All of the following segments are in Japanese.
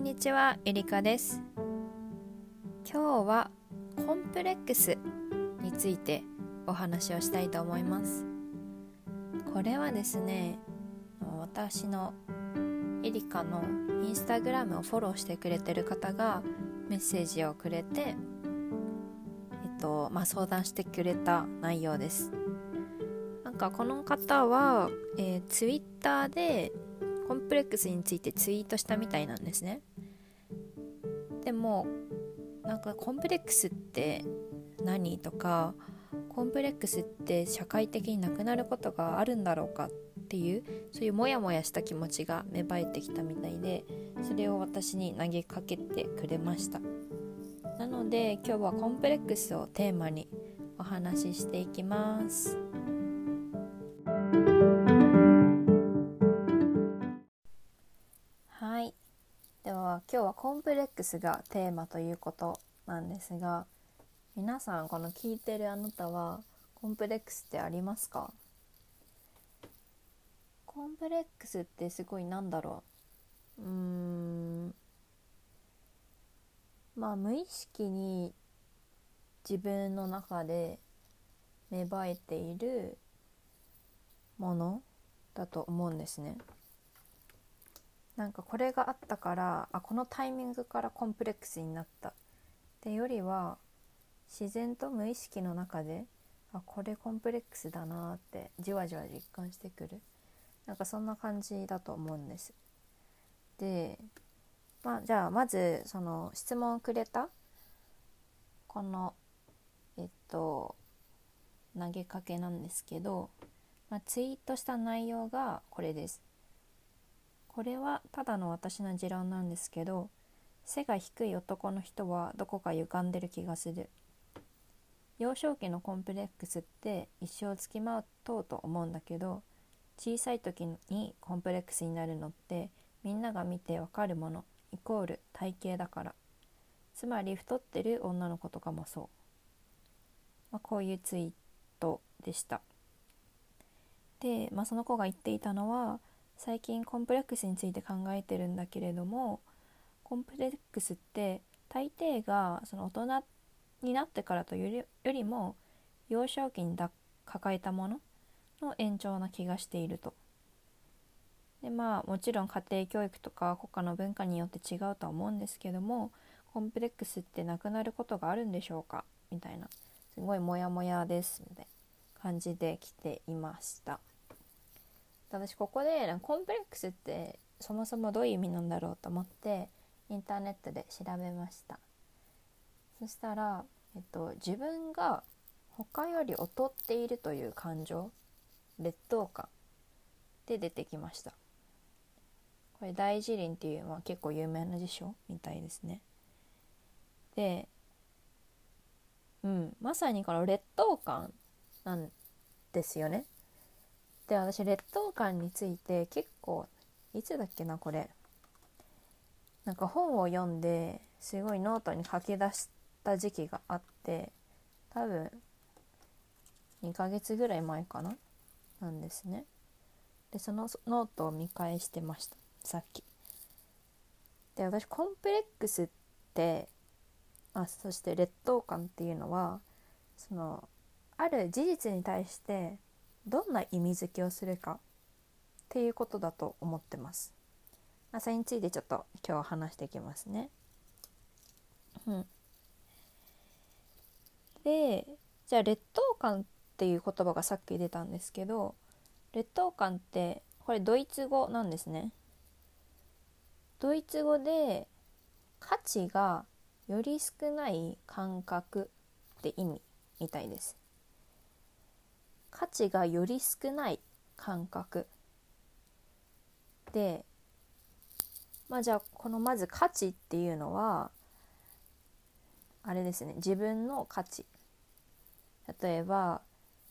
んにちは、エリカです。今日はコンプレックスについてお話をしたいと思います。これはですね、私のエリカのインスタグラムをフォローしてくれてる方がメッセージをくれて、えっと、まあ、相談してくれた内容です。なんかこの方は、えー、ツイッターでコンプレックスについてツイートしたみたいなんですねでもなんかコンプレックスって何とかコンプレックスって社会的になくなることがあるんだろうかっていうそういうモヤモヤした気持ちが芽生えてきたみたいでそれを私に投げかけてくれました。なので今日はコンプレックスをテーマにお話ししていきます。今日はコンプレックスがテーマということなんですが皆さんこの聞いてるあなたはコンプレックスってありますか？コンプレックスってすごいなんだろう？うーん。まあ無意識に自分の中で芽生えているものだと思うんですね。なんかこれがあったからあこのタイミングからコンプレックスになったってよりは自然と無意識の中であこれコンプレックスだなってじわじわ実感してくるなんかそんな感じだと思うんです。でまあじゃあまずその質問をくれたこのえっと投げかけなんですけど、まあ、ツイートした内容がこれです。これはただの私の持論なんですけど背が低い男の人はどこか歪んでる気がする。幼少期のコンプレックスって一生つきまとうと思うんだけど小さい時にコンプレックスになるのってみんなが見てわかるものイコール体型だから。つまり太ってる女の子とかもそう、まあ、こういうツイートでした。で、まあ、その子が言っていたのは最近コンプレックスについて考えてるんだけれどもコンプレックスって大抵がその大人になってからというよりも幼少期に抱えたものの延長な気がしていると。でまあもちろん家庭教育とか国家の文化によって違うとは思うんですけどもコンプレックスってなくなることがあるんでしょうか？みたいなすごいモヤモヤですみたいな感じで来ていました。私ここでコンプレックスってそもそもどういう意味なんだろうと思ってインターネットで調べました。そしたら、えっと、自分が他より劣っているという感情劣等感で出てきました。これ大辞林っていう、まあ、結構有名な辞書みたいですね。でうんまさにこの劣等感なんですよね。で私劣等感について結構いつだっけなこれ。なんか本を読んですごいノートに書き出した時期があって多分2ヶ月ぐらい前かな？なんですね。でそのノートを見返してました。さっき。で私コンプレックスってあそして劣等感っていうのはそのある事実に対してどんな意味付けをするかっていうことだと思ってます。まあ、それについてちょっと今日話していきますね。うん、でじゃあ劣等感っていう言葉がさっき出たんですけど劣等感ってこれドイツ語なんですね。ドイツ語で価値がより少ない感覚って意味みたいです。価値がより少ない感覚。でまあじゃあこのまず価値っていうのはあれですね自分の価値。例えば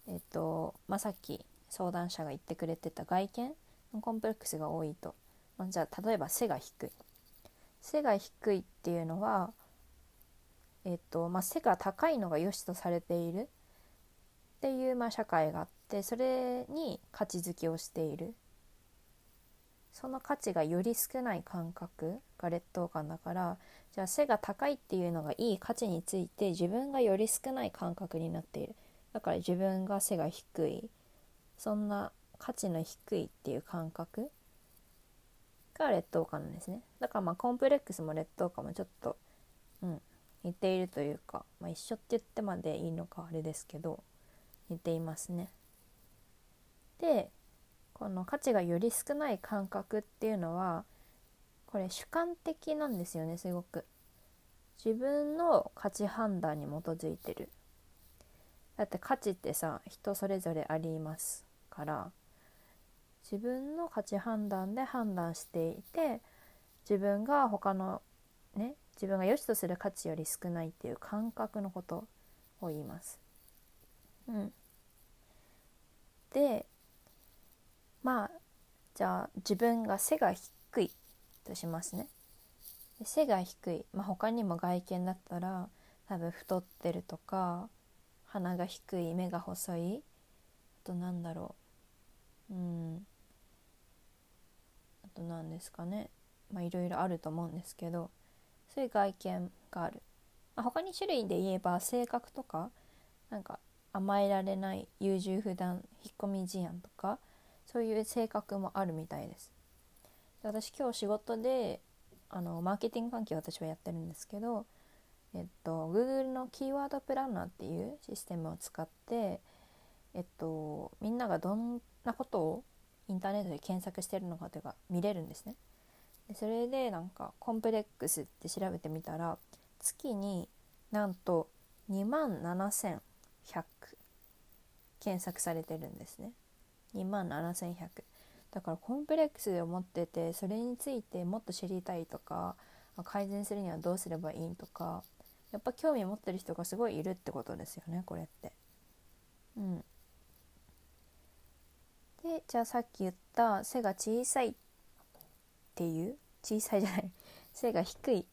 えっとまあさっき相談者が言ってくれてた外見のコンプレックスが多いと、まあ、じゃあ例えば背が低い。背が低いっていうのはえっとまあ背が高いのが良しとされている。っていう、まあ、社会があってそれに価値づけをしている。その価値がより少ない感覚が劣等感だからじゃあ背が高いっていうのがいい価値について自分がより少ない感覚になっている。だから自分が背が低い。そんな価値の低いっていう感覚が劣等感なんですね。だからまあコンプレックスも劣等感もちょっとうん似ているというか、まあ、一緒って言ってまでいいのかあれですけど。似ていますね。でこの価値がより少ない感覚っていうのはこれ主観的なんですよねすごく。自分の価値判断に基づいてる。だって価値ってさ人それぞれありますから自分の価値判断で判断していて自分が他のね自分が良しとする価値より少ないっていう感覚のことを言います。うん、でまあじゃあ自分が背が低いとしますね。背が低い、まあ、他にも外見だったら多分太ってるとか鼻が低い目が細いあとなんだろううんあと何ですかねまあいろいろあると思うんですけどそういう外見がある、まあ、他に種類で言えば性格とかなんか甘えられない優柔不断引っ込み思案とかそういう性格もあるみたいですで私今日仕事であのマーケティング関係私はやってるんですけどえっと Google のキーワードプランナーっていうシステムを使ってえっとみんながどんなことをインターネットで検索してるのかというか見れるんですね。でそれでなんかコンプレックスって調べてみたら月になんと2万100検索されてるんですね。2万7100だからコンプレックスを持っててそれについてもっと知りたいとか改善するにはどうすればいいとかやっぱ興味持ってる人がすごいいるってことですよねこれって。うん、でじゃあさっき言った背が小さいっていう小さいじゃない背が低いっ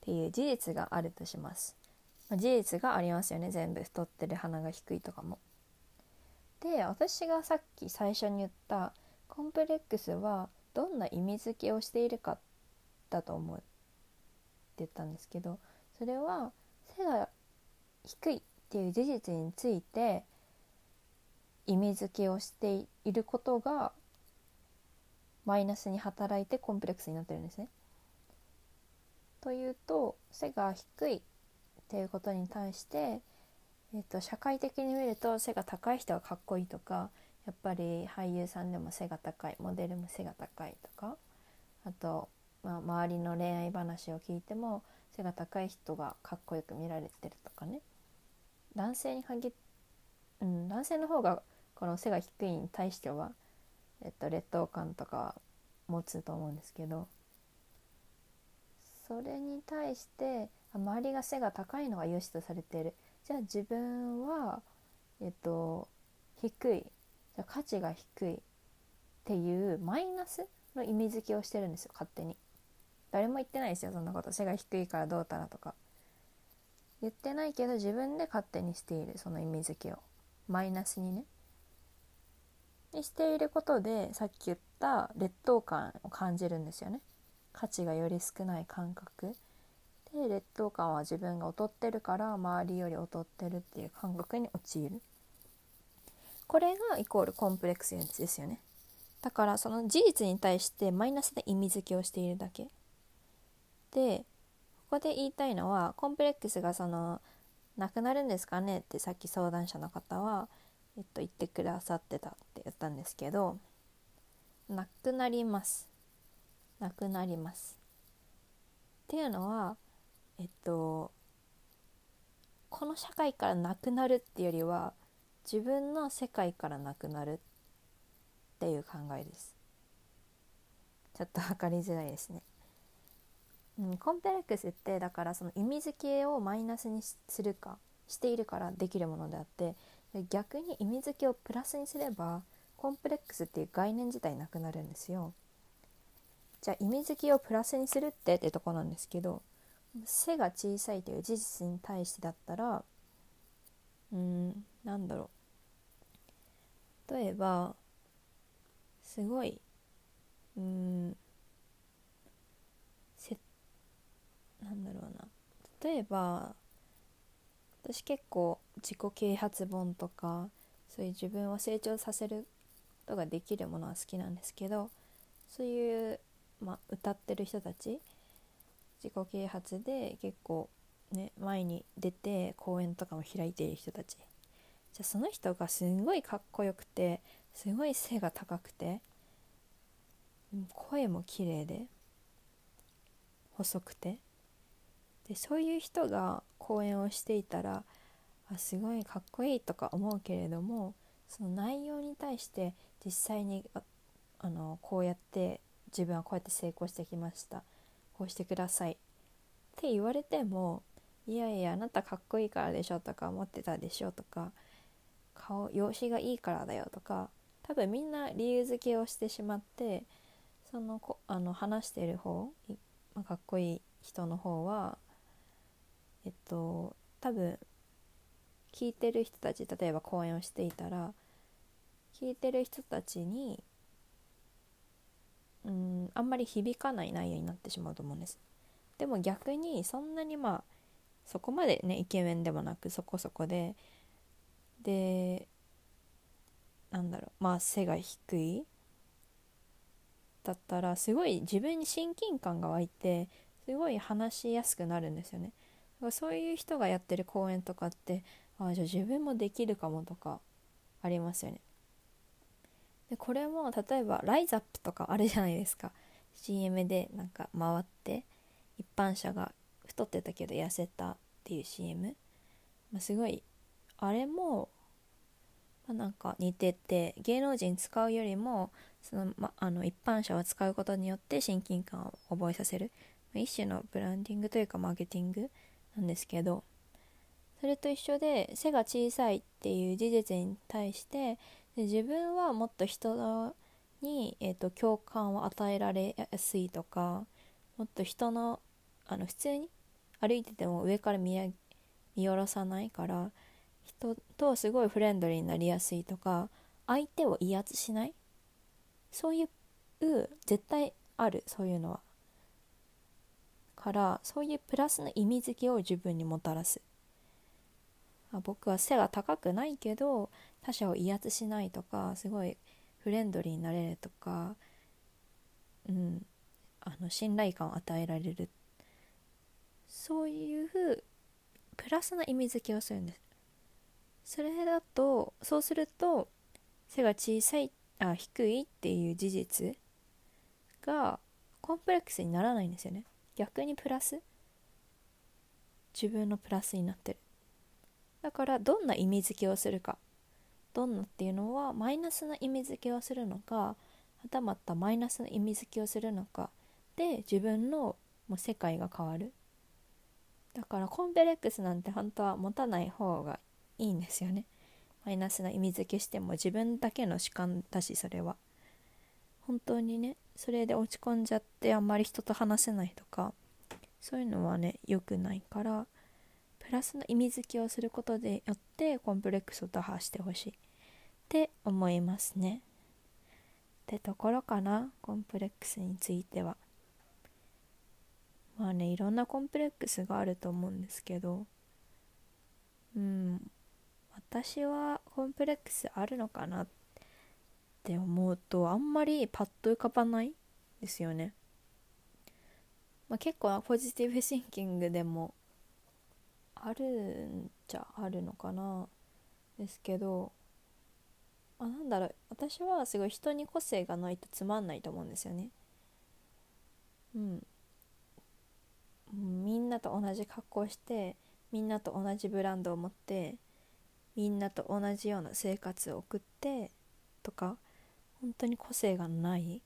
ていう事実があるとします。事実がありますよね全部太ってる鼻が低いとかも。で私がさっき最初に言ったコンプレックスはどんな意味付けをしているかだと思うって言ったんですけどそれは背が低いっていう事実について意味付けをしていることがマイナスに働いてコンプレックスになってるんですね。というと背が低いっていうことに対して、えーと、社会的に見ると背が高い人はかっこいいとかやっぱり俳優さんでも背が高いモデルも背が高いとかあと、まあ、周りの恋愛話を聞いても背が高い人がかっこよく見られてるとかね。男性に限っ、うん、男性の方がこの背が低いに対しては、えっと、劣等感とか持つと思うんですけどそれに対して周りが背が高いのが良しとされている。じゃあ自分はえっと低い。じゃ価値が低いっていうマイナスの意味付けをしてるんですよ勝手に。誰も言ってないですよそんなこと。背が低いからどうたらとか。言ってないけど自分で勝手にしているその意味付けを。マイナスにね。にしていることでさっき言った劣等感を感じるんですよね。価値がより少ない感覚。で劣等感は自分が劣ってるから周りより劣ってるっていう感覚に陥る。これがイコールコンプレックスですよね。だからその事実に対してマイナスな意味付けをしているだけ。でここで言いたいのはコンプレックスがそのなくなるんですかね？ってさっき相談者の方はえっと、言ってくださってたって言ったんですけどなくなります。なくなります。っていうのはえっとこの社会からなくなるっていうよりは自分の世界からなくなるっていう考えですちょっと分かりづらいですね、うん、コンプレックスってだからその意味付けをマイナスにするかしているからできるものであって逆に意味付けをプラスにすればコンプレックスっていう概念自体なくなるんですよ。じゃあ意味付けをプラスにするってってとこなんですけど背が小さいという事実に対してだったらうんなんだろう。例えばすごいうんせなんだろうな。例えば私結構自己啓発本とかそういう自分を成長させることができるものは好きなんですけどそういう、まあ、歌ってる人たち自己啓発で結構ね前に出て講演とかも開いている人たち。じゃあその人がすごいかっこよくてすごい背が高くて声も綺麗で細くて。でそういう人が講演をしていたらあすごいかっこいいとか思うけれどもその内容に対して実際にあのこうやって自分はこうやって成功してきました。こうしてください。って言われてもいやいやあなたかっこいいからでしょとか思ってたでしょとか顔容姿がいいからだよとか多分みんな理由付けをしてしまってそのこあの話してる方、ま、かっこいい人の方はえっと多分聞いてる人たち例えば講演をしていたら聞いてる人たちにうんあんまり響かない内容になってしまうと思うんです。でも逆にそんなにまあそこまでねイケメンでもなくそこそこででなんだろうまあ背が低いだったらすごい自分に親近感が湧いてすごい話しやすくなるんですよね。だからそういう人がやってる講演とかってああじゃあ自分もできるかもとかありますよね。でこれも例えばライザップとかあるじゃないですか。CM でなんか回って一般者が太ってたけど痩せたっていう CM、まあ、すごいあれも、まあ、なんか似てて芸能人使うよりもその、ま、あの一般者を使うことによって親近感を覚えさせる、まあ、一種のブランディングというかマーケティングなんですけどそれと一緒で背が小さいっていう事実に対してで自分はもっと人に、えーと、共感を与えられやすいとかもっと人のあの普通に歩いてても上から見見下ろさないから人とすごいフレンドリーになりやすいとか相手を威圧しない。そういう絶対あるそういうのは。からそういうプラスの意味付けを自分にもたらす。僕は背が高くないけど他者を威圧しないとかすごいフレンドリーになれるとか、うん、あの信頼感を与えられる。そういうプラスな意味付けをするんです。それだとそうすると背が小さいあ低いっていう事実がコンプレックスにならないんですよね。逆にプラス。自分のプラスになってる。だからどんな意味付けをするか。どんなっていうのはマイナスな意味付けをするのかはたまたマイナスの意味付けをするのかで自分のもう世界が変わる。だからコンプレックスなんて本当は持たない方がいいんですよね。マイナスな意味付けしても自分だけの主観だしそれは。本当にねそれで落ち込んじゃってあんまり人と話せないとかそういうのはね良くないからプラスの意味付けをすることでよってコンプレックスを打破してほしい。って思いますね。ってところかなコンプレックスについては。まあねいろんなコンプレックスがあると思うんですけど。うん私はコンプレックスあるのかなって思うとあんまりパッと浮かばないですよね、まあ、結構ポジティブシンキングでもあるんじゃあるのかなですけど。あなんだろう。私はすごい人に個性がないとつまんないと思うんですよね。うん。みんなと同じ格好してみんなと同じブランドを持ってみんなと同じような生活を送ってとか本当に個性がない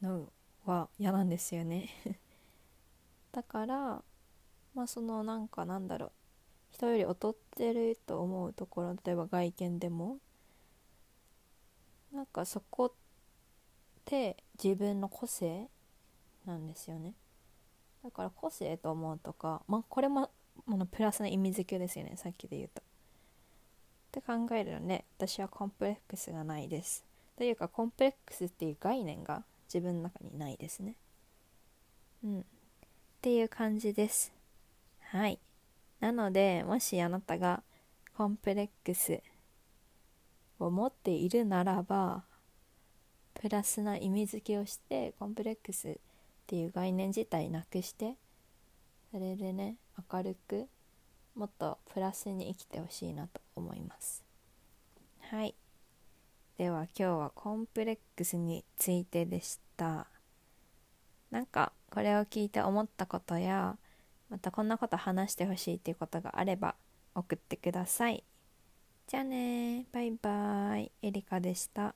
のは嫌なんですよね。だからまあそのなんかなんだろう。人より劣ってると思うところ例えば外見でもなんかそこって自分の個性なんですよね。だから個性と思うとかまあこれもものプラスの意味付けですよね。さっきで言うと。って考えるので私はコンプレックスがないです。というかコンプレックスっていう概念が自分の中にないですね。うん。っていう感じです。はい。なのでもしあなたがコンプレックスを持っているならばプラスな意味付けをしてコンプレックスっていう概念自体なくしてそれでね明るくもっとプラスに生きてほしいなと思います。はい。では今日はコンプレックスについてでした。なんかこれを聞いて思ったことやまたこんなこと話してほしいっていうことがあれば送ってください。じゃあねバイバイ。エリカでした。